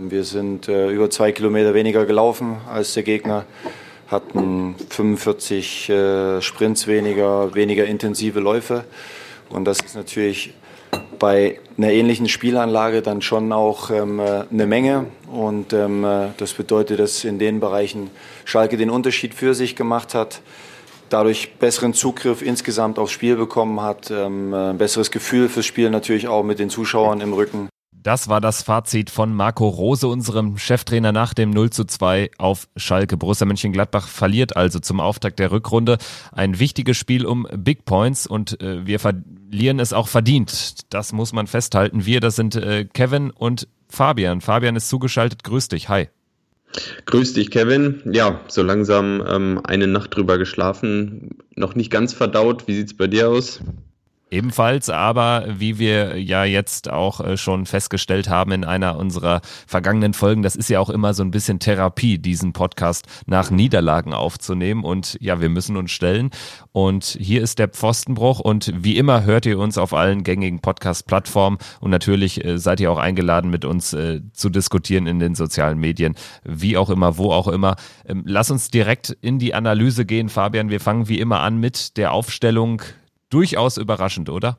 Wir sind äh, über zwei Kilometer weniger gelaufen als der Gegner, hatten 45 äh, Sprints weniger, weniger intensive Läufe. Und das ist natürlich bei einer ähnlichen Spielanlage dann schon auch ähm, äh, eine Menge. Und ähm, äh, das bedeutet, dass in den Bereichen Schalke den Unterschied für sich gemacht hat, dadurch besseren Zugriff insgesamt aufs Spiel bekommen hat, ähm, ein äh, besseres Gefühl fürs Spiel natürlich auch mit den Zuschauern im Rücken. Das war das Fazit von Marco Rose, unserem Cheftrainer nach dem 0 zu 2 auf Schalke. Borussia Mönchengladbach verliert also zum Auftakt der Rückrunde ein wichtiges Spiel um Big Points und äh, wir verlieren es auch verdient. Das muss man festhalten. Wir, das sind äh, Kevin und Fabian. Fabian ist zugeschaltet. Grüß dich. Hi. Grüß dich, Kevin. Ja, so langsam ähm, eine Nacht drüber geschlafen. Noch nicht ganz verdaut. Wie sieht's bei dir aus? Ebenfalls, aber wie wir ja jetzt auch äh, schon festgestellt haben in einer unserer vergangenen Folgen, das ist ja auch immer so ein bisschen Therapie, diesen Podcast nach Niederlagen aufzunehmen. Und ja, wir müssen uns stellen. Und hier ist der Pfostenbruch. Und wie immer hört ihr uns auf allen gängigen Podcast-Plattformen. Und natürlich äh, seid ihr auch eingeladen, mit uns äh, zu diskutieren in den sozialen Medien, wie auch immer, wo auch immer. Ähm, lass uns direkt in die Analyse gehen, Fabian. Wir fangen wie immer an mit der Aufstellung durchaus überraschend, oder?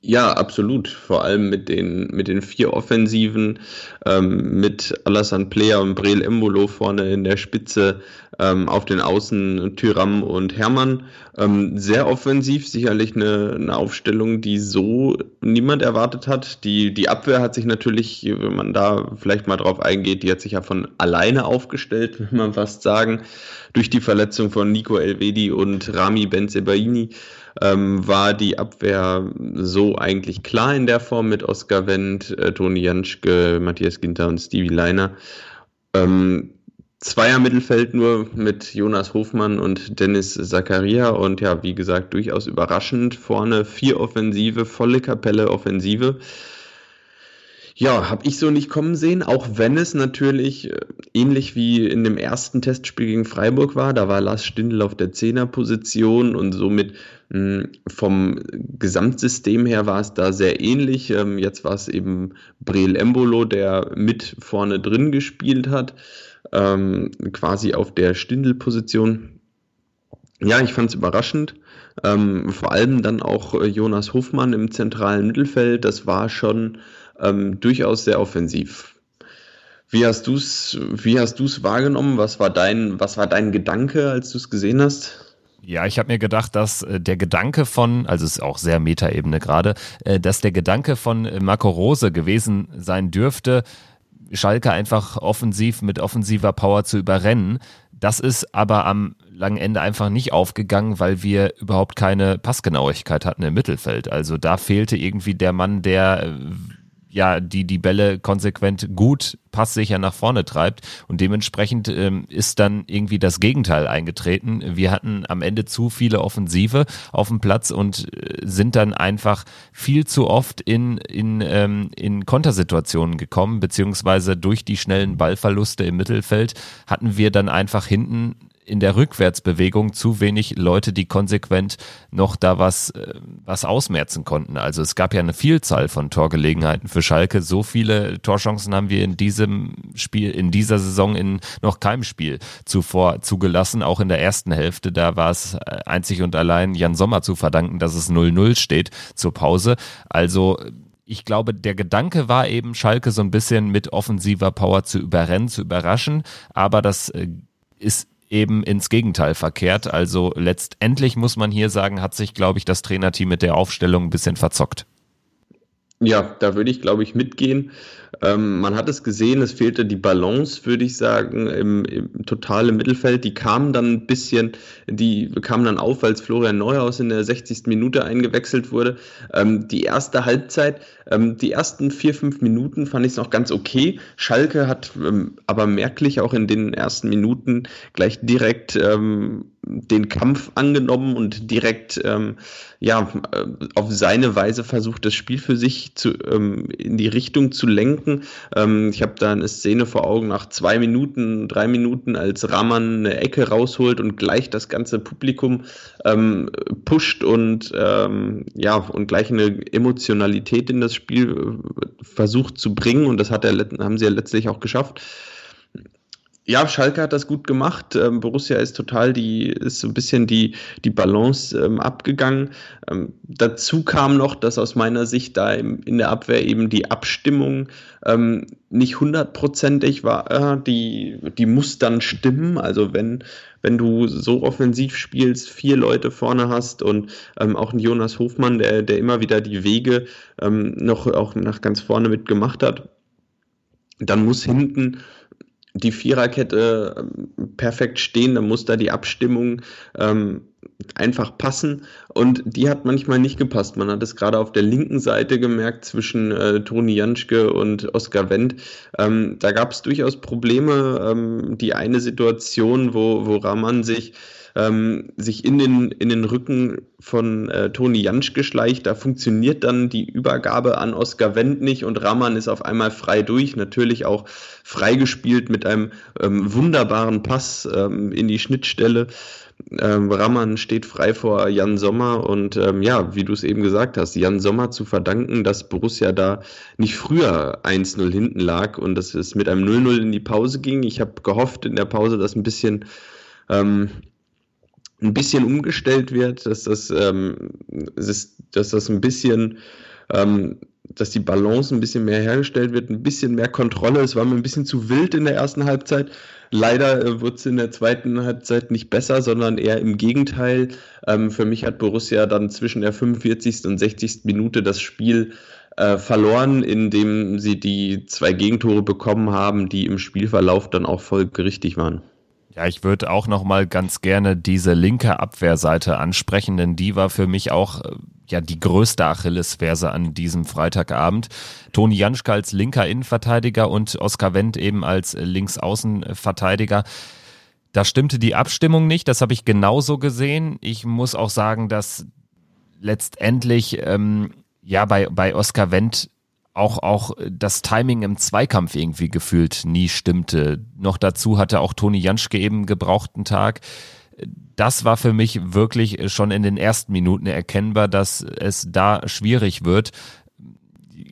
Ja, absolut. Vor allem mit den, mit den vier Offensiven, ähm, mit Alassane Player und Breel Embolo vorne in der Spitze, ähm, auf den Außen Tyram und Hermann. Ähm, sehr offensiv, sicherlich eine, eine Aufstellung, die so niemand erwartet hat. Die, die Abwehr hat sich natürlich, wenn man da vielleicht mal drauf eingeht, die hat sich ja von alleine aufgestellt, will man fast sagen, durch die Verletzung von Nico Elvedi und Rami Benzebaini ähm, war die Abwehr so eigentlich klar in der Form mit Oskar Wendt, äh, Toni Janschke, Matthias Ginter und Stevie Leiner. Ähm, Zweier Mittelfeld nur mit Jonas Hofmann und Dennis Zakaria und ja, wie gesagt, durchaus überraschend. Vorne vier Offensive, volle Kapelle Offensive. Ja, habe ich so nicht kommen sehen, auch wenn es natürlich äh, ähnlich wie in dem ersten Testspiel gegen Freiburg war. Da war Lars Stindl auf der Zehnerposition und somit mh, hm, vom Gesamtsystem her war es da sehr ähnlich. Ähm, jetzt war es eben Breel Embolo, der mit vorne drin gespielt hat, ähm, quasi auf der Stindl-Position. Ja, ich fand es überraschend. Ähm, vor allem dann auch äh, Jonas Hofmann im zentralen Mittelfeld. Das war schon ähm, durchaus sehr offensiv. Wie hast du es wie hast du's wahrgenommen? Was war dein, was war dein Gedanke, als du es gesehen hast? Ja, ich habe mir gedacht, dass äh, der Gedanke von, also es ist auch sehr Metaebene gerade, äh, dass der Gedanke von äh, Marco Rose gewesen sein dürfte, Schalke einfach offensiv mit offensiver Power zu überrennen. Das ist aber am langen Ende einfach nicht aufgegangen, weil wir überhaupt keine Passgenauigkeit hatten im Mittelfeld. Also da fehlte irgendwie der Mann, der ja, die die Bälle konsequent gut passsicher nach vorne treibt und dementsprechend ähm, ist dann irgendwie das Gegenteil eingetreten. Wir hatten am Ende zu viele Offensive auf dem Platz und äh, sind dann einfach viel zu oft in, in, ähm, in Kontersituationen gekommen, beziehungsweise durch die schnellen Ballverluste im Mittelfeld hatten wir dann einfach hinten in der Rückwärtsbewegung zu wenig Leute, die konsequent noch da was, äh, was ausmerzen konnten. Also es gab ja eine Vielzahl von Torgelegenheiten für Schalke. So viele Torchancen haben wir in diesem Spiel, in dieser Saison in noch keinem Spiel zuvor zugelassen. Auch in der ersten Hälfte, da war es äh, einzig und allein Jan Sommer zu verdanken, dass es 0-0 steht zur Pause. Also ich glaube, der Gedanke war eben, Schalke so ein bisschen mit offensiver Power zu überrennen, zu überraschen, aber das äh, ist eben ins Gegenteil verkehrt. Also letztendlich muss man hier sagen, hat sich, glaube ich, das Trainerteam mit der Aufstellung ein bisschen verzockt. Ja, da würde ich, glaube ich, mitgehen. Ähm, man hat es gesehen, es fehlte die Balance, würde ich sagen, im, im totalen Mittelfeld. Die kamen dann ein bisschen, die kamen dann auf, als Florian Neuhaus in der 60. Minute eingewechselt wurde. Ähm, die erste Halbzeit, ähm, die ersten vier, fünf Minuten fand ich es noch ganz okay. Schalke hat ähm, aber merklich auch in den ersten Minuten gleich direkt ähm, den Kampf angenommen und direkt ähm, ja, äh, auf seine Weise versucht, das Spiel für sich zu, ähm, in die Richtung zu lenken. Ähm, ich habe da eine Szene vor Augen nach zwei Minuten, drei Minuten, als Rahman eine Ecke rausholt und gleich das ganze Publikum ähm, pusht und ähm, ja und gleich eine Emotionalität in das Spiel äh, versucht zu bringen und das hat er, haben sie ja letztlich auch geschafft. Ja, Schalke hat das gut gemacht. Ähm, Borussia ist total die, ist so ein bisschen die, die Balance ähm, abgegangen. Ähm, dazu kam noch, dass aus meiner Sicht da in der Abwehr eben die Abstimmung ähm, nicht hundertprozentig war. Äh, die, die muss dann stimmen. Also wenn, wenn du so offensiv spielst, vier Leute vorne hast und ähm, auch ein Jonas Hofmann, der, der immer wieder die Wege ähm, noch auch nach ganz vorne mitgemacht hat, dann muss hinten die Viererkette ähm, perfekt stehen, dann muss da die Abstimmung ähm, einfach passen und die hat manchmal nicht gepasst. Man hat es gerade auf der linken Seite gemerkt zwischen äh, Toni Janschke und Oskar Wendt. Ähm, da gab es durchaus Probleme. Ähm, die eine Situation, wo, wo Rahman sich ähm, sich in den, in den Rücken von äh, Toni Jansch geschleicht. Da funktioniert dann die Übergabe an Oskar Wendt nicht und Raman ist auf einmal frei durch. Natürlich auch freigespielt mit einem ähm, wunderbaren Pass ähm, in die Schnittstelle. Ähm, Raman steht frei vor Jan Sommer und ähm, ja, wie du es eben gesagt hast, Jan Sommer zu verdanken, dass Borussia da nicht früher 1-0 hinten lag und dass es mit einem 0-0 in die Pause ging. Ich habe gehofft in der Pause, dass ein bisschen ähm, ein bisschen umgestellt wird, dass das, ähm, dass das ein bisschen, ähm, dass die Balance ein bisschen mehr hergestellt wird, ein bisschen mehr Kontrolle. Es war mir ein bisschen zu wild in der ersten Halbzeit. Leider äh, wurde es in der zweiten Halbzeit nicht besser, sondern eher im Gegenteil. Ähm, für mich hat Borussia dann zwischen der 45. und 60. Minute das Spiel äh, verloren, indem sie die zwei Gegentore bekommen haben, die im Spielverlauf dann auch folgerichtig waren. Ja, ich würde auch noch mal ganz gerne diese linke Abwehrseite ansprechen, denn die war für mich auch äh, ja die größte Achillesferse an diesem Freitagabend. Toni Janschke als linker Innenverteidiger und Oskar Wendt eben als Linksaußenverteidiger. Da stimmte die Abstimmung nicht, das habe ich genauso gesehen. Ich muss auch sagen, dass letztendlich ähm, ja bei, bei Oskar Wendt auch, auch das Timing im Zweikampf irgendwie gefühlt nie stimmte. Noch dazu hatte auch Toni Janschke eben gebrauchten Tag. Das war für mich wirklich schon in den ersten Minuten erkennbar, dass es da schwierig wird,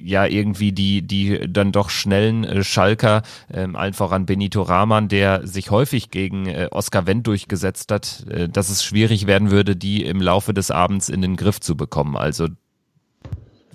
ja irgendwie die, die dann doch schnellen äh, Schalker, ähm, allen voran Benito Rahman, der sich häufig gegen äh, Oskar Wendt durchgesetzt hat, äh, dass es schwierig werden würde, die im Laufe des Abends in den Griff zu bekommen. Also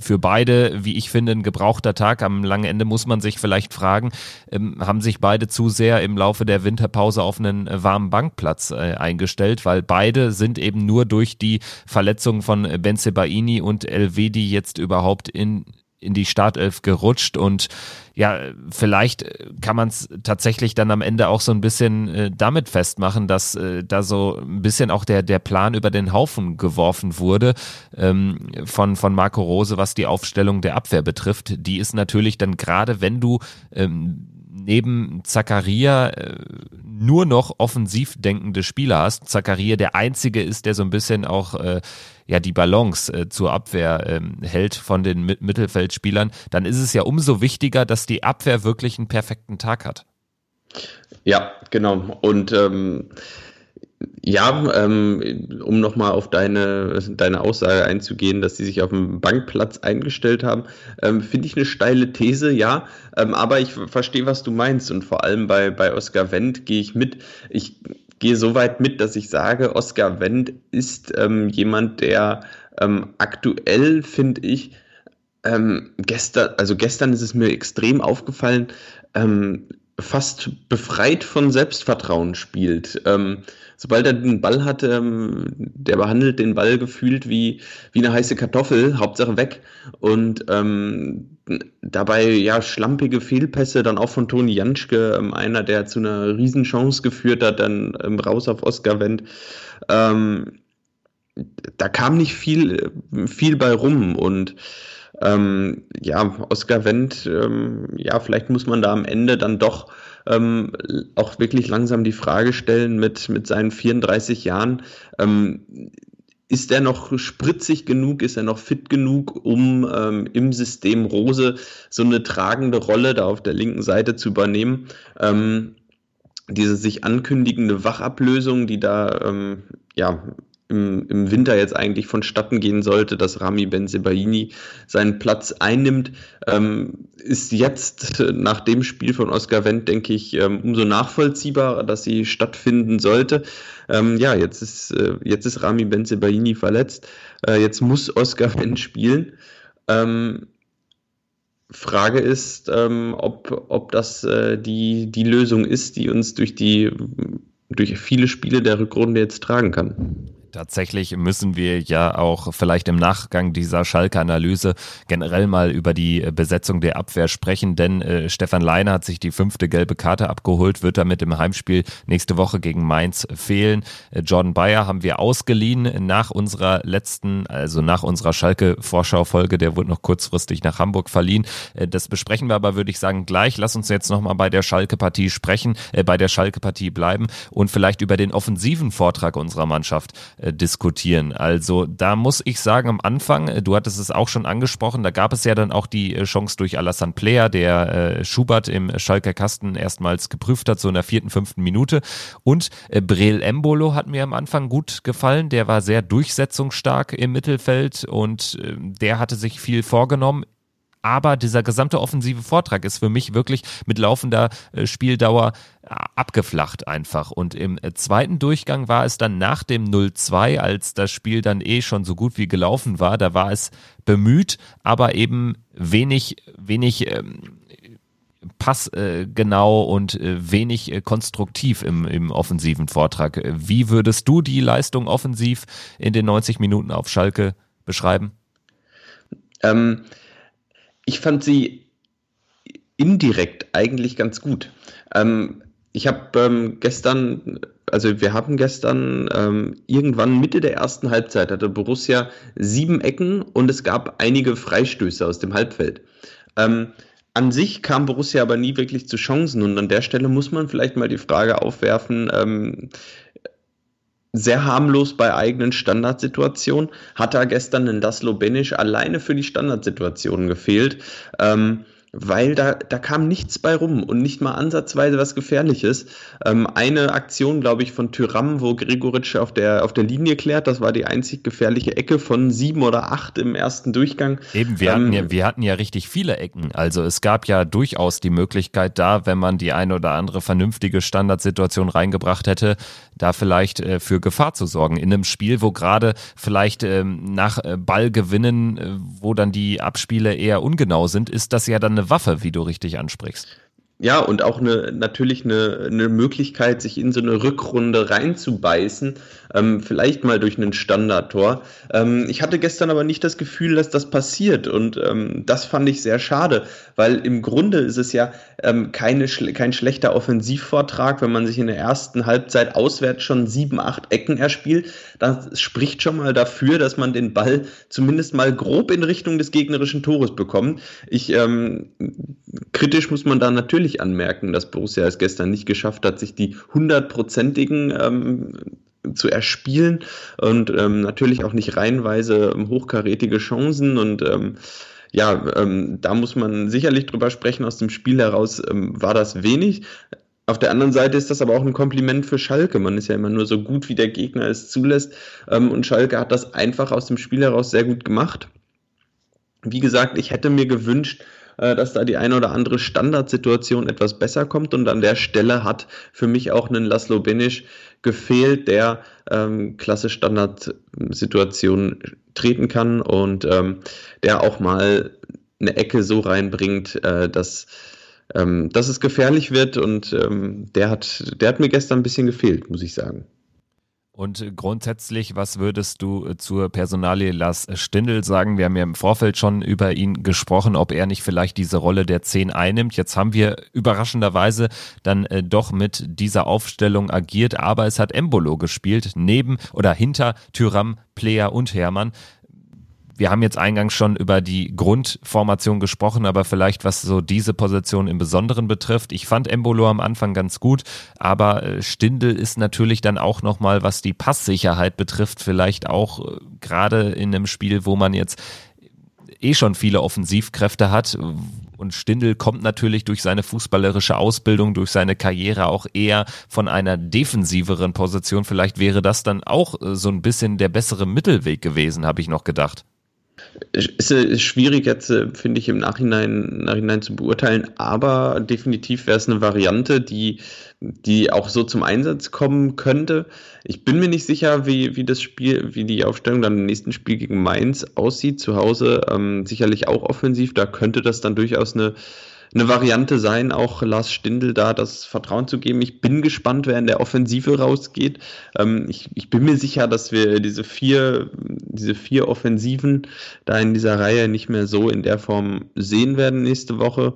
für beide, wie ich finde, ein gebrauchter Tag. Am langen Ende muss man sich vielleicht fragen, ähm, haben sich beide zu sehr im Laufe der Winterpause auf einen äh, warmen Bankplatz äh, eingestellt, weil beide sind eben nur durch die Verletzung von Benzebaini und Elvedi jetzt überhaupt in in die Startelf gerutscht und ja, vielleicht kann man es tatsächlich dann am Ende auch so ein bisschen äh, damit festmachen, dass äh, da so ein bisschen auch der, der Plan über den Haufen geworfen wurde ähm, von, von Marco Rose, was die Aufstellung der Abwehr betrifft. Die ist natürlich dann gerade, wenn du ähm, neben Zakaria äh, nur noch offensiv denkende Spieler hast. Zakaria der einzige ist, der so ein bisschen auch äh, ja die Balance äh, zur Abwehr ähm, hält von den Mi Mittelfeldspielern, dann ist es ja umso wichtiger, dass die Abwehr wirklich einen perfekten Tag hat. Ja, genau. Und ähm, ja, ähm, um nochmal auf deine, deine Aussage einzugehen, dass sie sich auf dem Bankplatz eingestellt haben, ähm, finde ich eine steile These, ja. Ähm, aber ich verstehe, was du meinst. Und vor allem bei, bei Oskar Wendt gehe ich mit. Ich gehe so weit mit, dass ich sage, Oskar Wendt ist ähm, jemand, der ähm, aktuell, finde ich, ähm, gestern, also gestern ist es mir extrem aufgefallen, fast befreit von Selbstvertrauen spielt. Ähm, sobald er den Ball hat, ähm, der behandelt den Ball gefühlt wie, wie eine heiße Kartoffel, Hauptsache weg. Und ähm, dabei ja schlampige Fehlpässe, dann auch von Toni Janschke, ähm, einer, der zu einer Riesenchance geführt hat, dann ähm, raus auf Oscar Wendt. Ähm, da kam nicht viel, viel bei rum und ähm, ja, Oscar Wendt, ähm, ja, vielleicht muss man da am Ende dann doch ähm, auch wirklich langsam die Frage stellen mit, mit seinen 34 Jahren. Ähm, ist er noch spritzig genug, ist er noch fit genug, um ähm, im System Rose so eine tragende Rolle da auf der linken Seite zu übernehmen? Ähm, diese sich ankündigende Wachablösung, die da ja im, im Winter jetzt eigentlich vonstatten gehen sollte, dass Rami Benzebaini seinen Platz einnimmt, ähm, ist jetzt nach dem Spiel von Oscar Wendt, denke ich, ähm, umso nachvollziehbarer, dass sie stattfinden sollte. Ähm, ja, jetzt ist, äh, jetzt ist Rami Benzebaini verletzt. Äh, jetzt muss Oscar Wendt spielen. Ähm, Frage ist, ähm, ob, ob das äh, die, die Lösung ist, die uns durch die durch viele Spiele der Rückrunde jetzt tragen kann. Tatsächlich müssen wir ja auch vielleicht im Nachgang dieser Schalke-Analyse generell mal über die Besetzung der Abwehr sprechen, denn äh, Stefan Leiner hat sich die fünfte gelbe Karte abgeholt, wird damit im Heimspiel nächste Woche gegen Mainz fehlen. Äh, Jordan Bayer haben wir ausgeliehen nach unserer letzten, also nach unserer Schalke-Vorschau-Folge, der wurde noch kurzfristig nach Hamburg verliehen. Äh, das besprechen wir aber, würde ich sagen, gleich. Lass uns jetzt nochmal bei der Schalke-Partie sprechen, äh, bei der Schalke-Partie bleiben und vielleicht über den offensiven Vortrag unserer Mannschaft äh, diskutieren. Also da muss ich sagen, am Anfang, äh, du hattest es auch schon angesprochen, da gab es ja dann auch die äh, Chance durch Alassane Player, der äh, Schubert im Schalker Kasten erstmals geprüft hat, so in der vierten, fünften Minute. Und äh, Breel Embolo hat mir am Anfang gut gefallen. Der war sehr durchsetzungsstark im Mittelfeld und äh, der hatte sich viel vorgenommen aber dieser gesamte offensive Vortrag ist für mich wirklich mit laufender äh, Spieldauer äh, abgeflacht einfach. Und im äh, zweiten Durchgang war es dann nach dem 0-2, als das Spiel dann eh schon so gut wie gelaufen war, da war es bemüht, aber eben wenig, wenig ähm, passgenau und wenig konstruktiv im, im offensiven Vortrag. Wie würdest du die Leistung offensiv in den 90 Minuten auf Schalke beschreiben? Ähm, ich fand sie indirekt eigentlich ganz gut. Ähm, ich habe ähm, gestern, also wir haben gestern ähm, irgendwann Mitte der ersten Halbzeit hatte Borussia sieben Ecken und es gab einige Freistöße aus dem Halbfeld. Ähm, an sich kam Borussia aber nie wirklich zu Chancen und an der Stelle muss man vielleicht mal die Frage aufwerfen, ähm, sehr harmlos bei eigenen Standardsituationen. Hat da gestern in Daslo Benisch alleine für die Standardsituationen gefehlt. Ähm, weil da, da kam nichts bei rum und nicht mal ansatzweise was Gefährliches. Ähm, eine Aktion, glaube ich, von Tyram, wo Gregoritsch auf der, auf der Linie klärt, das war die einzig gefährliche Ecke von sieben oder acht im ersten Durchgang. Eben, wir, ähm, hatten, ja, wir hatten ja richtig viele Ecken. Also es gab ja durchaus die Möglichkeit da, wenn man die eine oder andere vernünftige Standardsituation reingebracht hätte, da vielleicht äh, für Gefahr zu sorgen. In einem Spiel, wo gerade vielleicht ähm, nach äh, Ballgewinnen, äh, wo dann die Abspiele eher ungenau sind, ist das ja dann eine Waffe, wie du richtig ansprichst. Ja, und auch eine, natürlich eine, eine Möglichkeit, sich in so eine Rückrunde reinzubeißen, ähm, vielleicht mal durch einen Standardtor. Ähm, ich hatte gestern aber nicht das Gefühl, dass das passiert und ähm, das fand ich sehr schade, weil im Grunde ist es ja ähm, keine, kein schlechter Offensivvortrag, wenn man sich in der ersten Halbzeit auswärts schon sieben, acht Ecken erspielt. Das spricht schon mal dafür, dass man den Ball zumindest mal grob in Richtung des gegnerischen Tores bekommt. Ich, ähm, kritisch muss man da natürlich anmerken, dass Borussia es gestern nicht geschafft hat, sich die hundertprozentigen ähm, zu erspielen und ähm, natürlich auch nicht reihenweise hochkarätige Chancen und ähm, ja, ähm, da muss man sicherlich drüber sprechen. Aus dem Spiel heraus ähm, war das wenig. Auf der anderen Seite ist das aber auch ein Kompliment für Schalke. Man ist ja immer nur so gut, wie der Gegner es zulässt. Ähm, und Schalke hat das einfach aus dem Spiel heraus sehr gut gemacht. Wie gesagt, ich hätte mir gewünscht, dass da die eine oder andere Standardsituation etwas besser kommt. Und an der Stelle hat für mich auch ein Laszlo Benisch gefehlt, der ähm, klasse Standardsituationen treten kann und ähm, der auch mal eine Ecke so reinbringt, äh, dass, ähm, dass es gefährlich wird. Und ähm, der, hat, der hat mir gestern ein bisschen gefehlt, muss ich sagen. Und grundsätzlich, was würdest du äh, zur Personalie Lars Stindl sagen? Wir haben ja im Vorfeld schon über ihn gesprochen, ob er nicht vielleicht diese Rolle der 10 einnimmt. Jetzt haben wir überraschenderweise dann äh, doch mit dieser Aufstellung agiert, aber es hat Embolo gespielt, neben oder hinter Tyram, Player und Hermann. Wir haben jetzt eingangs schon über die Grundformation gesprochen, aber vielleicht was so diese Position im Besonderen betrifft. Ich fand Embolo am Anfang ganz gut, aber äh, Stindel ist natürlich dann auch nochmal, was die Passsicherheit betrifft, vielleicht auch äh, gerade in einem Spiel, wo man jetzt eh schon viele Offensivkräfte hat. Und Stindel kommt natürlich durch seine fußballerische Ausbildung, durch seine Karriere auch eher von einer defensiveren Position. Vielleicht wäre das dann auch äh, so ein bisschen der bessere Mittelweg gewesen, habe ich noch gedacht. Ist, ist schwierig jetzt, äh, finde ich, im Nachhinein, Nachhinein zu beurteilen, aber definitiv wäre es eine Variante, die, die auch so zum Einsatz kommen könnte. Ich bin mir nicht sicher, wie, wie das Spiel, wie die Aufstellung dann im nächsten Spiel gegen Mainz aussieht. Zu Hause ähm, sicherlich auch offensiv, da könnte das dann durchaus eine, eine Variante sein, auch Lars Stindl da das Vertrauen zu geben. Ich bin gespannt, wer in der Offensive rausgeht. Ähm, ich, ich bin mir sicher, dass wir diese vier, diese vier Offensiven da in dieser Reihe nicht mehr so in der Form sehen werden nächste Woche.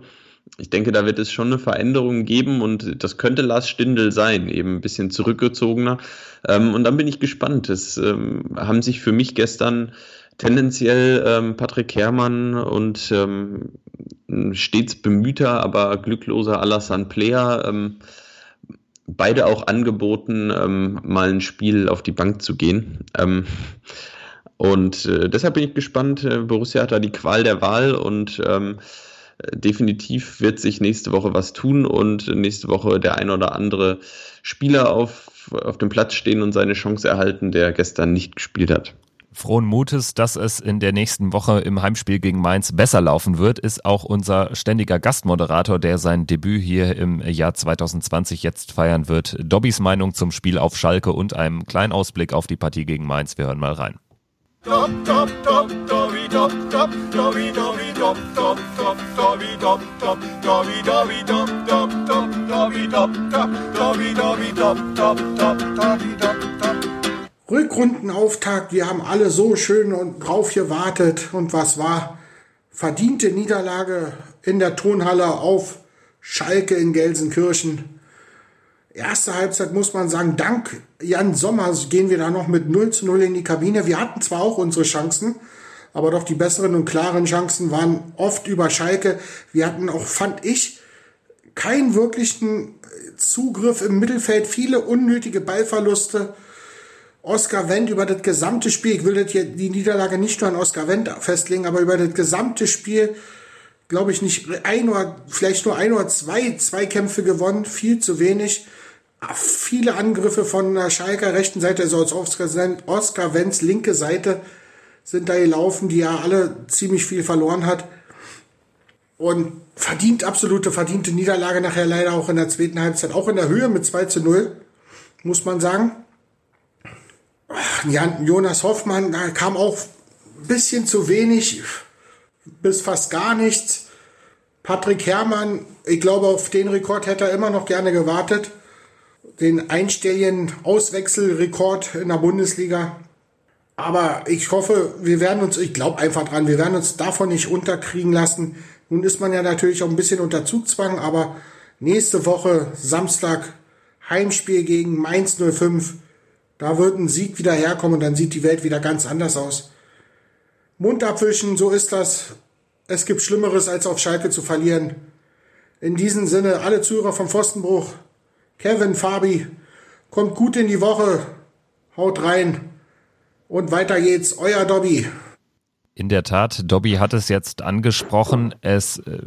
Ich denke, da wird es schon eine Veränderung geben und das könnte Lars Stindl sein, eben ein bisschen zurückgezogener. Ähm, und dann bin ich gespannt. Es ähm, haben sich für mich gestern tendenziell ähm, Patrick Herrmann und ähm, stets bemühter, aber glückloser Alassane Player ähm, beide auch angeboten, ähm, mal ein Spiel auf die Bank zu gehen. Ähm, und äh, deshalb bin ich gespannt. Äh, Borussia hat da die Qual der Wahl und ähm, definitiv wird sich nächste Woche was tun und nächste Woche der ein oder andere Spieler auf, auf dem Platz stehen und seine Chance erhalten, der gestern nicht gespielt hat. Frohen Mutes, dass es in der nächsten Woche im Heimspiel gegen Mainz besser laufen wird, ist auch unser ständiger Gastmoderator, der sein Debüt hier im Jahr 2020 jetzt feiern wird. Dobbys Meinung zum Spiel auf Schalke und einem kleinen Ausblick auf die Partie gegen Mainz. Wir hören mal rein. Rückrundenauftakt, wir haben alle so schön und drauf gewartet und was war? Verdiente Niederlage in der Tonhalle auf Schalke in Gelsenkirchen. Erste Halbzeit muss man sagen, dank Jan Sommer gehen wir da noch mit 0 zu 0 in die Kabine. Wir hatten zwar auch unsere Chancen, aber doch die besseren und klaren Chancen waren oft über Schalke. Wir hatten auch, fand ich, keinen wirklichen Zugriff im Mittelfeld, viele unnötige Ballverluste. Oscar Wendt über das gesamte Spiel, ich will die Niederlage nicht nur an Oscar Wendt festlegen, aber über das gesamte Spiel, glaube ich, nicht ein oder, vielleicht nur ein oder zwei Zweikämpfe gewonnen, viel zu wenig. Viele Angriffe von der Schalker rechten Seite, also als Oscar, Oscar Wendts linke Seite, sind da gelaufen, die ja alle ziemlich viel verloren hat. Und verdient, absolute verdiente Niederlage nachher leider auch in der zweiten Halbzeit, auch in der Höhe mit 2 zu 0, muss man sagen. Jonas Hoffmann, da kam auch ein bisschen zu wenig, bis fast gar nichts. Patrick Herrmann, ich glaube, auf den Rekord hätte er immer noch gerne gewartet. Den einstelligen Auswechselrekord in der Bundesliga. Aber ich hoffe, wir werden uns, ich glaube einfach dran, wir werden uns davon nicht unterkriegen lassen. Nun ist man ja natürlich auch ein bisschen unter Zugzwang, aber nächste Woche, Samstag, Heimspiel gegen Mainz 05 da wird ein Sieg wieder herkommen und dann sieht die Welt wieder ganz anders aus. Mund abwischen, so ist das. Es gibt Schlimmeres, als auf Schalke zu verlieren. In diesem Sinne, alle Zuhörer vom Pfostenbruch, Kevin, Fabi, kommt gut in die Woche, haut rein und weiter geht's, euer Dobby. In der Tat, Dobby hat es jetzt angesprochen. Es äh,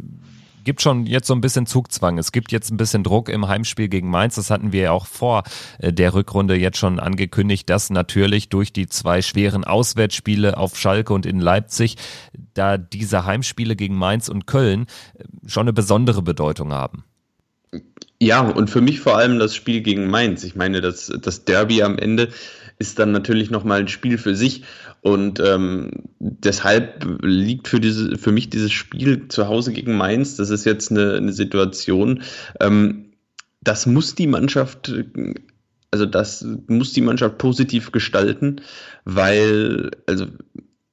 gibt schon jetzt so ein bisschen Zugzwang. Es gibt jetzt ein bisschen Druck im Heimspiel gegen Mainz. Das hatten wir ja auch vor äh, der Rückrunde jetzt schon angekündigt, dass natürlich durch die zwei schweren Auswärtsspiele auf Schalke und in Leipzig, da diese Heimspiele gegen Mainz und Köln äh, schon eine besondere Bedeutung haben. Ja, und für mich vor allem das Spiel gegen Mainz. Ich meine, das, das Derby am Ende ist dann natürlich nochmal ein Spiel für sich. Und ähm, deshalb liegt für, diese, für mich dieses Spiel zu Hause gegen Mainz, das ist jetzt eine, eine Situation, ähm, das muss die Mannschaft, also das muss die Mannschaft positiv gestalten, weil, also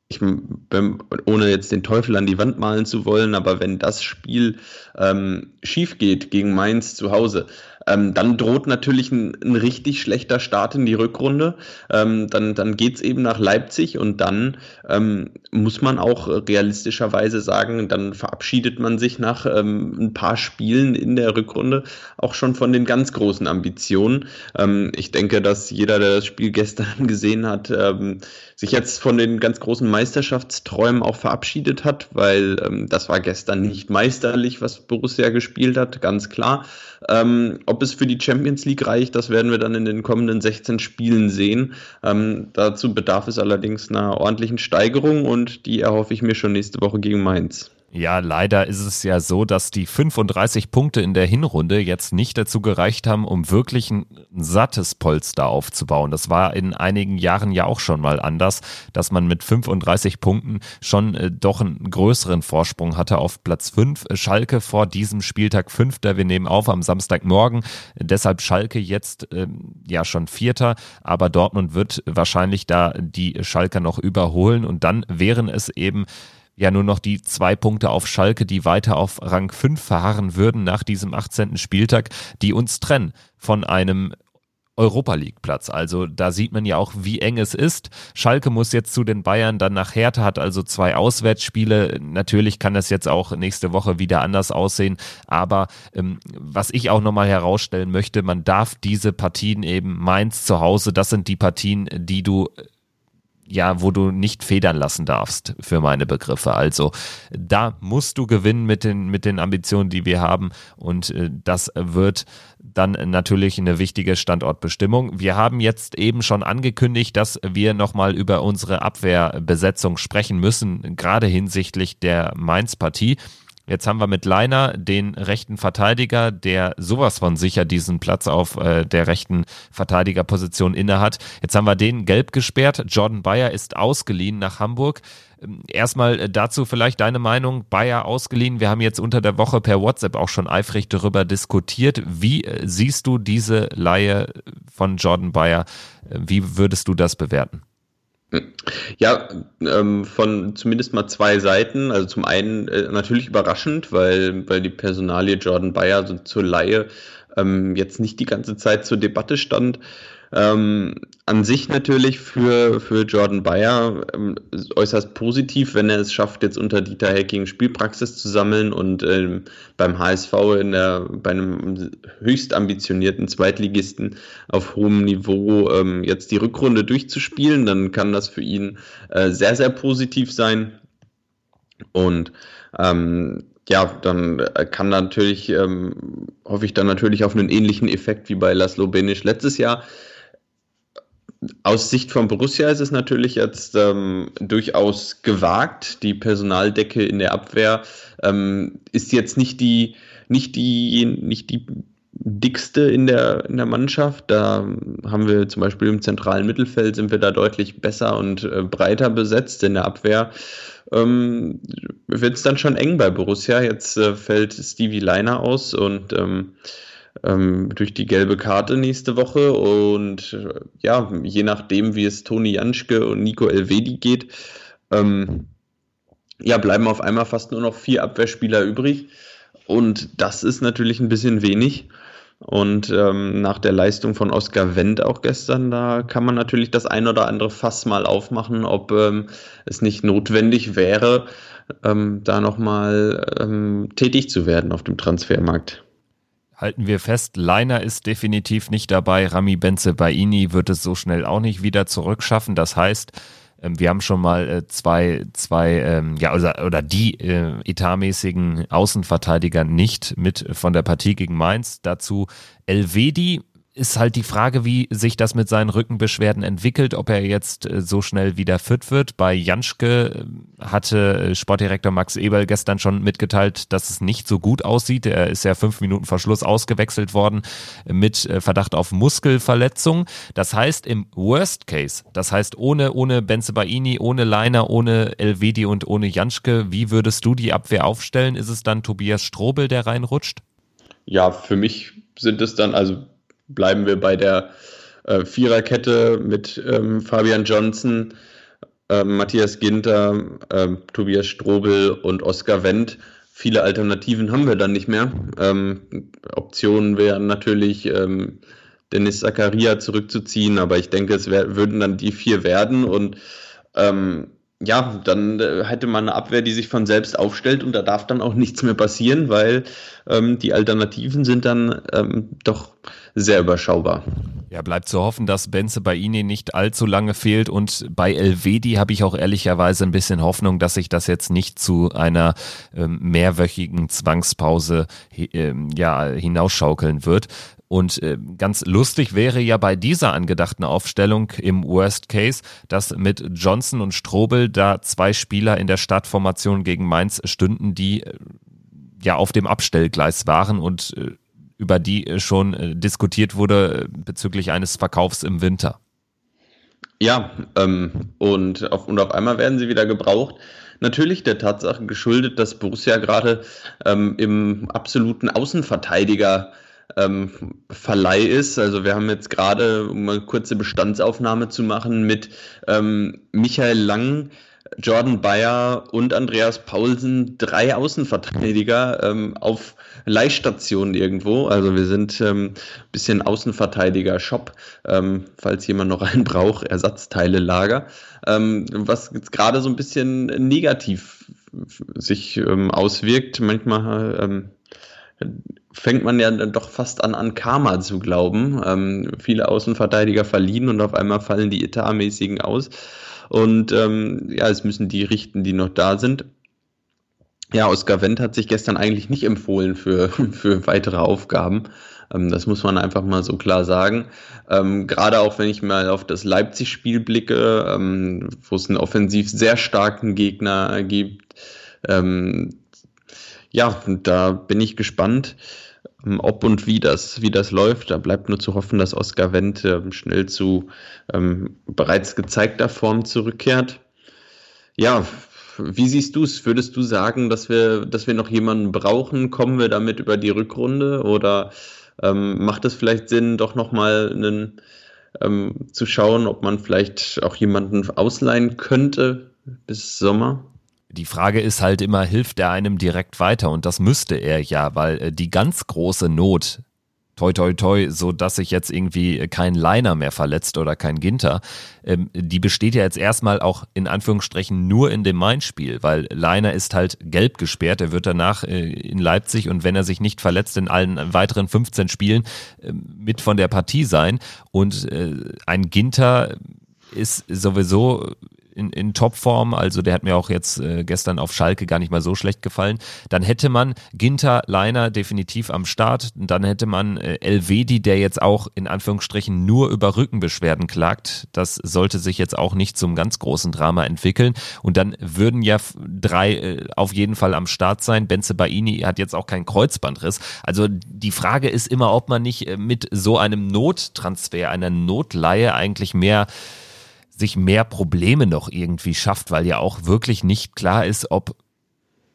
ich, ohne jetzt den Teufel an die Wand malen zu wollen, aber wenn das Spiel ähm, schief geht gegen Mainz zu Hause, ähm, dann droht natürlich ein, ein, richtig schlechter Start in die Rückrunde. Ähm, dann dann geht's eben nach Leipzig und dann ähm, muss man auch realistischerweise sagen, dann verabschiedet man sich nach ähm, ein paar Spielen in der Rückrunde auch schon von den ganz großen Ambitionen. Ähm, ich denke, dass jeder, der das Spiel gestern gesehen hat, ähm, sich jetzt von den ganz großen Meisterschaftsträumen auch verabschiedet hat, weil das war gestern nicht meisterlich, was Borussia gespielt hat, ganz klar. Ähm, ob es für die Champions League reicht, das werden wir dann in den kommenden 16 Spielen sehen. Ähm, dazu bedarf es allerdings einer ordentlichen Steigerung und die erhoffe ich mir schon nächste Woche gegen Mainz. Ja, leider ist es ja so, dass die 35 Punkte in der Hinrunde jetzt nicht dazu gereicht haben, um wirklich ein sattes Polster aufzubauen. Das war in einigen Jahren ja auch schon mal anders, dass man mit 35 Punkten schon äh, doch einen größeren Vorsprung hatte auf Platz 5. Schalke vor diesem Spieltag Fünfter. Wir nehmen auf am Samstagmorgen. Deshalb Schalke jetzt äh, ja schon Vierter, aber Dortmund wird wahrscheinlich da die Schalker noch überholen und dann wären es eben ja nur noch die zwei Punkte auf Schalke, die weiter auf Rang 5 verharren würden nach diesem 18. Spieltag, die uns trennen von einem Europa League Platz. Also da sieht man ja auch, wie eng es ist. Schalke muss jetzt zu den Bayern, dann nach Hertha hat also zwei Auswärtsspiele. Natürlich kann das jetzt auch nächste Woche wieder anders aussehen. Aber ähm, was ich auch nochmal herausstellen möchte, man darf diese Partien eben Mainz zu Hause, das sind die Partien, die du ja, wo du nicht federn lassen darfst für meine Begriffe. Also da musst du gewinnen mit den, mit den Ambitionen, die wir haben und äh, das wird dann natürlich eine wichtige Standortbestimmung. Wir haben jetzt eben schon angekündigt, dass wir nochmal über unsere Abwehrbesetzung sprechen müssen, gerade hinsichtlich der Mainz-Partie. Jetzt haben wir mit Leiner den rechten Verteidiger, der sowas von sicher diesen Platz auf äh, der rechten Verteidigerposition innehat. Jetzt haben wir den gelb gesperrt. Jordan Bayer ist ausgeliehen nach Hamburg. Ähm, erstmal äh, dazu vielleicht deine Meinung. Bayer ausgeliehen. Wir haben jetzt unter der Woche per WhatsApp auch schon eifrig darüber diskutiert. Wie äh, siehst du diese Laie von Jordan Bayer? Äh, wie würdest du das bewerten? Ja, ähm, von zumindest mal zwei Seiten. Also zum einen äh, natürlich überraschend, weil, weil die Personalie Jordan Bayer so zur Laie ähm, jetzt nicht die ganze Zeit zur Debatte stand. Ähm, an sich natürlich für, für Jordan Bayer ähm, äußerst positiv, wenn er es schafft, jetzt unter Dieter Hecking Spielpraxis zu sammeln und ähm, beim HSV in der, bei einem höchst ambitionierten Zweitligisten auf hohem Niveau ähm, jetzt die Rückrunde durchzuspielen, dann kann das für ihn äh, sehr, sehr positiv sein. Und ähm, ja, dann äh, kann natürlich, ähm, hoffe ich dann natürlich auf einen ähnlichen Effekt wie bei Laszlo Benisch letztes Jahr aus Sicht von Borussia ist es natürlich jetzt ähm, durchaus gewagt. Die Personaldecke in der Abwehr ähm, ist jetzt nicht die, nicht die, nicht die dickste in der, in der Mannschaft. Da haben wir zum Beispiel im zentralen Mittelfeld sind wir da deutlich besser und äh, breiter besetzt. In der Abwehr ähm, wird es dann schon eng bei Borussia. Jetzt äh, fällt Stevie Leiner aus und ähm, ähm, durch die gelbe Karte nächste Woche. Und äh, ja, je nachdem, wie es Toni Janschke und Nico Elvedi geht, ähm, ja, bleiben auf einmal fast nur noch vier Abwehrspieler übrig. Und das ist natürlich ein bisschen wenig. Und ähm, nach der Leistung von Oskar Wendt auch gestern, da kann man natürlich das ein oder andere Fass mal aufmachen, ob ähm, es nicht notwendig wäre, ähm, da nochmal ähm, tätig zu werden auf dem Transfermarkt. Halten wir fest, Leiner ist definitiv nicht dabei. Rami Benze Baini wird es so schnell auch nicht wieder zurückschaffen. Das heißt, ähm, wir haben schon mal äh, zwei, zwei, ähm, ja, oder, oder die äh, etatmäßigen Außenverteidiger nicht mit von der Partie gegen Mainz. Dazu Elvedi ist halt die Frage, wie sich das mit seinen Rückenbeschwerden entwickelt, ob er jetzt äh, so schnell wieder fit wird. Bei Janschke äh, hatte äh, Sportdirektor Max Eberl gestern schon mitgeteilt, dass es nicht so gut aussieht. Er ist ja fünf Minuten vor Schluss ausgewechselt worden mit Verdacht auf Muskelverletzung. Das heißt im Worst Case, das heißt ohne, ohne Benze Baini, ohne Leiner, ohne Elvedi und ohne Janschke, wie würdest du die Abwehr aufstellen? Ist es dann Tobias Strobel, der reinrutscht? Ja, für mich sind es dann, also bleiben wir bei der äh, Viererkette mit ähm, Fabian Johnson, äh, Matthias Ginter, äh, Tobias Strobel und Oskar Wendt. Viele Alternativen haben wir dann nicht mehr. Ähm, Optionen wären natürlich ähm, Dennis Zakaria zurückzuziehen, aber ich denke, es wär, würden dann die vier werden und ähm, ja, dann äh, hätte man eine Abwehr, die sich von selbst aufstellt und da darf dann auch nichts mehr passieren, weil ähm, die Alternativen sind dann ähm, doch sehr überschaubar. Ja, bleibt zu hoffen, dass Benze bei Ihnen nicht allzu lange fehlt und bei Elvedi habe ich auch ehrlicherweise ein bisschen Hoffnung, dass sich das jetzt nicht zu einer ähm, mehrwöchigen Zwangspause äh, ja, hinausschaukeln wird. Und äh, ganz lustig wäre ja bei dieser angedachten Aufstellung im Worst Case, dass mit Johnson und Strobel da zwei Spieler in der Startformation gegen Mainz stünden, die äh, ja auf dem Abstellgleis waren und äh, über die äh, schon äh, diskutiert wurde äh, bezüglich eines Verkaufs im Winter. Ja, ähm, und, auf, und auf einmal werden sie wieder gebraucht. Natürlich der Tatsache geschuldet, dass Borussia gerade ähm, im absoluten Außenverteidiger ähm, Verleih ist. Also wir haben jetzt gerade, um eine kurze Bestandsaufnahme zu machen, mit ähm, Michael Lang, Jordan Bayer und Andreas Paulsen drei Außenverteidiger ähm, auf Leihstationen irgendwo. Also wir sind ähm, bisschen Außenverteidiger-Shop, ähm, falls jemand noch einen braucht, Ersatzteile-Lager, ähm, was jetzt gerade so ein bisschen negativ sich ähm, auswirkt. Manchmal ähm, fängt man ja doch fast an, an Karma zu glauben. Viele Außenverteidiger verliehen und auf einmal fallen die Etatmäßigen aus. Und ähm, ja, es müssen die richten, die noch da sind. Ja, Oskar Wendt hat sich gestern eigentlich nicht empfohlen für, für weitere Aufgaben. Ähm, das muss man einfach mal so klar sagen. Ähm, Gerade auch wenn ich mal auf das Leipzig-Spiel blicke, ähm, wo es einen offensiv sehr starken Gegner gibt. Ähm, ja, da bin ich gespannt ob und wie das, wie das läuft. Da bleibt nur zu hoffen, dass Oskar Wendt äh, schnell zu ähm, bereits gezeigter Form zurückkehrt. Ja, wie siehst du es? Würdest du sagen, dass wir, dass wir noch jemanden brauchen? Kommen wir damit über die Rückrunde oder ähm, macht es vielleicht Sinn, doch nochmal einen ähm, zu schauen, ob man vielleicht auch jemanden ausleihen könnte bis Sommer? Die Frage ist halt immer, hilft er einem direkt weiter? Und das müsste er ja, weil äh, die ganz große Not, toi toi toi, so dass sich jetzt irgendwie kein Liner mehr verletzt oder kein Ginter, ähm, die besteht ja jetzt erstmal auch in Anführungsstrichen nur in dem Main-Spiel, weil Liner ist halt gelb gesperrt, er wird danach äh, in Leipzig und wenn er sich nicht verletzt in allen weiteren 15 Spielen äh, mit von der Partie sein und äh, ein Ginter ist sowieso in, in Topform, also der hat mir auch jetzt äh, gestern auf Schalke gar nicht mal so schlecht gefallen, dann hätte man Ginter, Leiner definitiv am Start, dann hätte man äh, Elvedi, der jetzt auch in Anführungsstrichen nur über Rückenbeschwerden klagt, das sollte sich jetzt auch nicht zum ganz großen Drama entwickeln. Und dann würden ja drei äh, auf jeden Fall am Start sein, Benze Baini hat jetzt auch keinen Kreuzbandriss, also die Frage ist immer, ob man nicht äh, mit so einem Nottransfer, einer Notleihe eigentlich mehr sich mehr Probleme noch irgendwie schafft, weil ja auch wirklich nicht klar ist, ob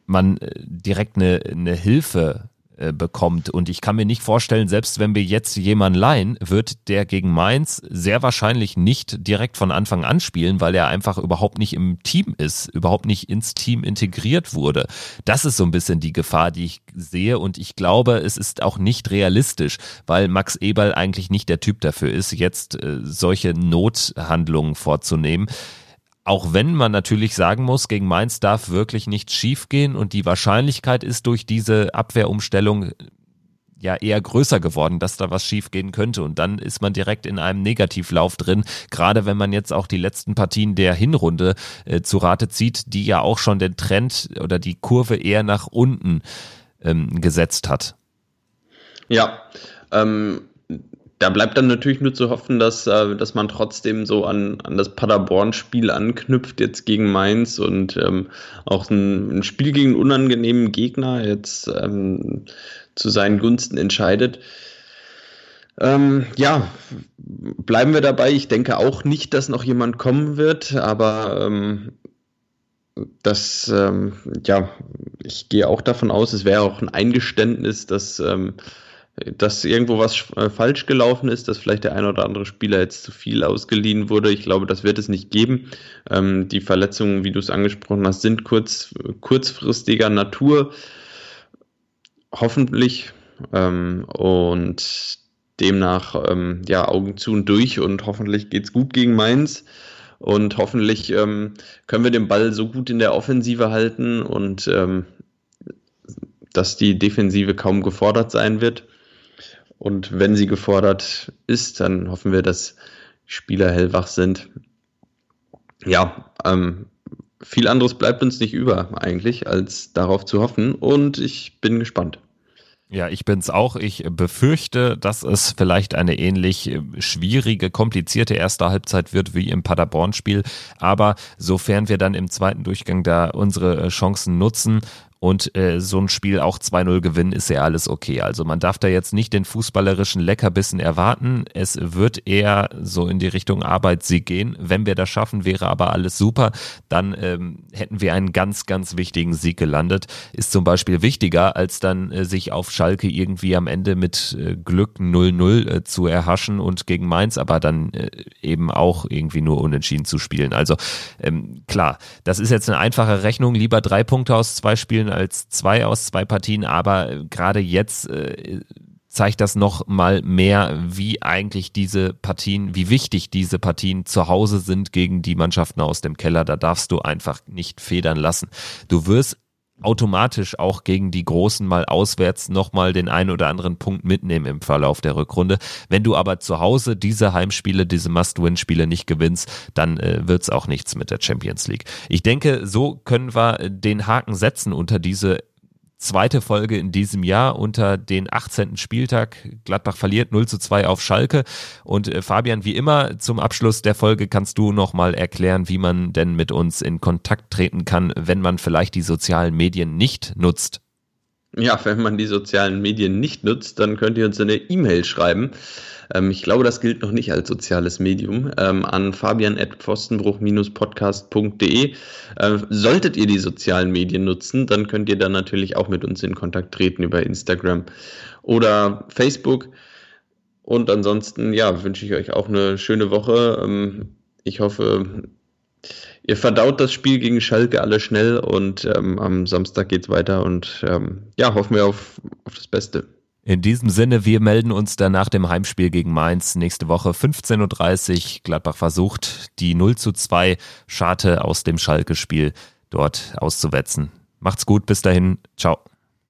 man äh, direkt eine, eine Hilfe äh, bekommt. Und ich kann mir nicht vorstellen, selbst wenn wir jetzt jemanden leihen, wird der gegen Mainz sehr wahrscheinlich nicht direkt von Anfang an spielen, weil er einfach überhaupt nicht im Team ist, überhaupt nicht ins Team integriert wurde. Das ist so ein bisschen die Gefahr, die ich sehe. Und ich glaube, es ist auch nicht realistisch, weil Max Eberl eigentlich nicht der Typ dafür ist, jetzt äh, solche Nothandlungen vorzunehmen. Auch wenn man natürlich sagen muss, gegen Mainz darf wirklich nichts schiefgehen und die Wahrscheinlichkeit ist durch diese Abwehrumstellung ja eher größer geworden, dass da was schiefgehen könnte. Und dann ist man direkt in einem Negativlauf drin, gerade wenn man jetzt auch die letzten Partien der Hinrunde äh, zu Rate zieht, die ja auch schon den Trend oder die Kurve eher nach unten ähm, gesetzt hat. Ja, ähm, da bleibt dann natürlich nur zu hoffen, dass, äh, dass man trotzdem so an, an das Paderborn-Spiel anknüpft, jetzt gegen Mainz und ähm, auch ein, ein, Spiel gegen einen unangenehmen Gegner jetzt ähm, zu seinen Gunsten entscheidet. Ähm, ja, bleiben wir dabei. Ich denke auch nicht, dass noch jemand kommen wird, aber ähm, das, ähm, ja, ich gehe auch davon aus, es wäre auch ein Eingeständnis, dass ähm, dass irgendwo was äh, falsch gelaufen ist, dass vielleicht der ein oder andere Spieler jetzt zu viel ausgeliehen wurde. Ich glaube, das wird es nicht geben. Ähm, die Verletzungen, wie du es angesprochen hast, sind kurz, kurzfristiger Natur. Hoffentlich. Ähm, und demnach, ähm, ja, Augen zu und durch und hoffentlich geht es gut gegen Mainz. Und hoffentlich ähm, können wir den Ball so gut in der Offensive halten und ähm, dass die Defensive kaum gefordert sein wird. Und wenn sie gefordert ist, dann hoffen wir, dass Spieler hellwach sind. Ja, ähm, viel anderes bleibt uns nicht über eigentlich, als darauf zu hoffen. Und ich bin gespannt. Ja, ich bin's auch. Ich befürchte, dass es vielleicht eine ähnlich äh, schwierige, komplizierte erste Halbzeit wird wie im Paderborn-Spiel. Aber sofern wir dann im zweiten Durchgang da unsere Chancen nutzen und äh, so ein Spiel auch 2-0 gewinnen, ist ja alles okay. Also man darf da jetzt nicht den fußballerischen Leckerbissen erwarten. Es wird eher so in die Richtung Arbeitssieg gehen. Wenn wir das schaffen, wäre aber alles super. Dann ähm, hätten wir einen ganz, ganz wichtigen Sieg gelandet. Ist zum Beispiel wichtiger, als dann äh, sich auf Schalke irgendwie am Ende mit äh, Glück 0-0 äh, zu erhaschen und gegen Mainz aber dann äh, eben auch irgendwie nur unentschieden zu spielen. Also ähm, klar, das ist jetzt eine einfache Rechnung. Lieber drei Punkte aus zwei Spielen als zwei aus zwei Partien, aber gerade jetzt äh, zeigt das noch mal mehr, wie eigentlich diese Partien, wie wichtig diese Partien zu Hause sind gegen die Mannschaften aus dem Keller. Da darfst du einfach nicht federn lassen. Du wirst automatisch auch gegen die Großen mal auswärts nochmal den einen oder anderen Punkt mitnehmen im Verlauf der Rückrunde. Wenn du aber zu Hause diese Heimspiele, diese Must-Win-Spiele nicht gewinnst, dann äh, wird's auch nichts mit der Champions League. Ich denke, so können wir den Haken setzen unter diese zweite Folge in diesem Jahr unter den 18. Spieltag. Gladbach verliert 0 zu 2 auf Schalke. Und äh, Fabian, wie immer, zum Abschluss der Folge kannst du nochmal erklären, wie man denn mit uns in Kontakt treten kann, wenn man vielleicht die sozialen Medien nicht nutzt. Ja, wenn man die sozialen Medien nicht nutzt, dann könnt ihr uns eine E-Mail schreiben ähm, ich glaube, das gilt noch nicht als soziales Medium, ähm, an fabian.pfostenbruch-podcast.de. Äh, solltet ihr die sozialen Medien nutzen, dann könnt ihr dann natürlich auch mit uns in Kontakt treten über Instagram oder Facebook. Und ansonsten, ja, wünsche ich euch auch eine schöne Woche. Ähm, ich hoffe, ihr verdaut das Spiel gegen Schalke alle schnell und ähm, am Samstag geht es weiter und ähm, ja, hoffen wir auf, auf das Beste. In diesem Sinne, wir melden uns dann nach dem Heimspiel gegen Mainz nächste Woche 15.30 Uhr. Gladbach versucht, die 0 zu 2 Scharte aus dem Schalke-Spiel dort auszuwetzen. Macht's gut, bis dahin, ciao.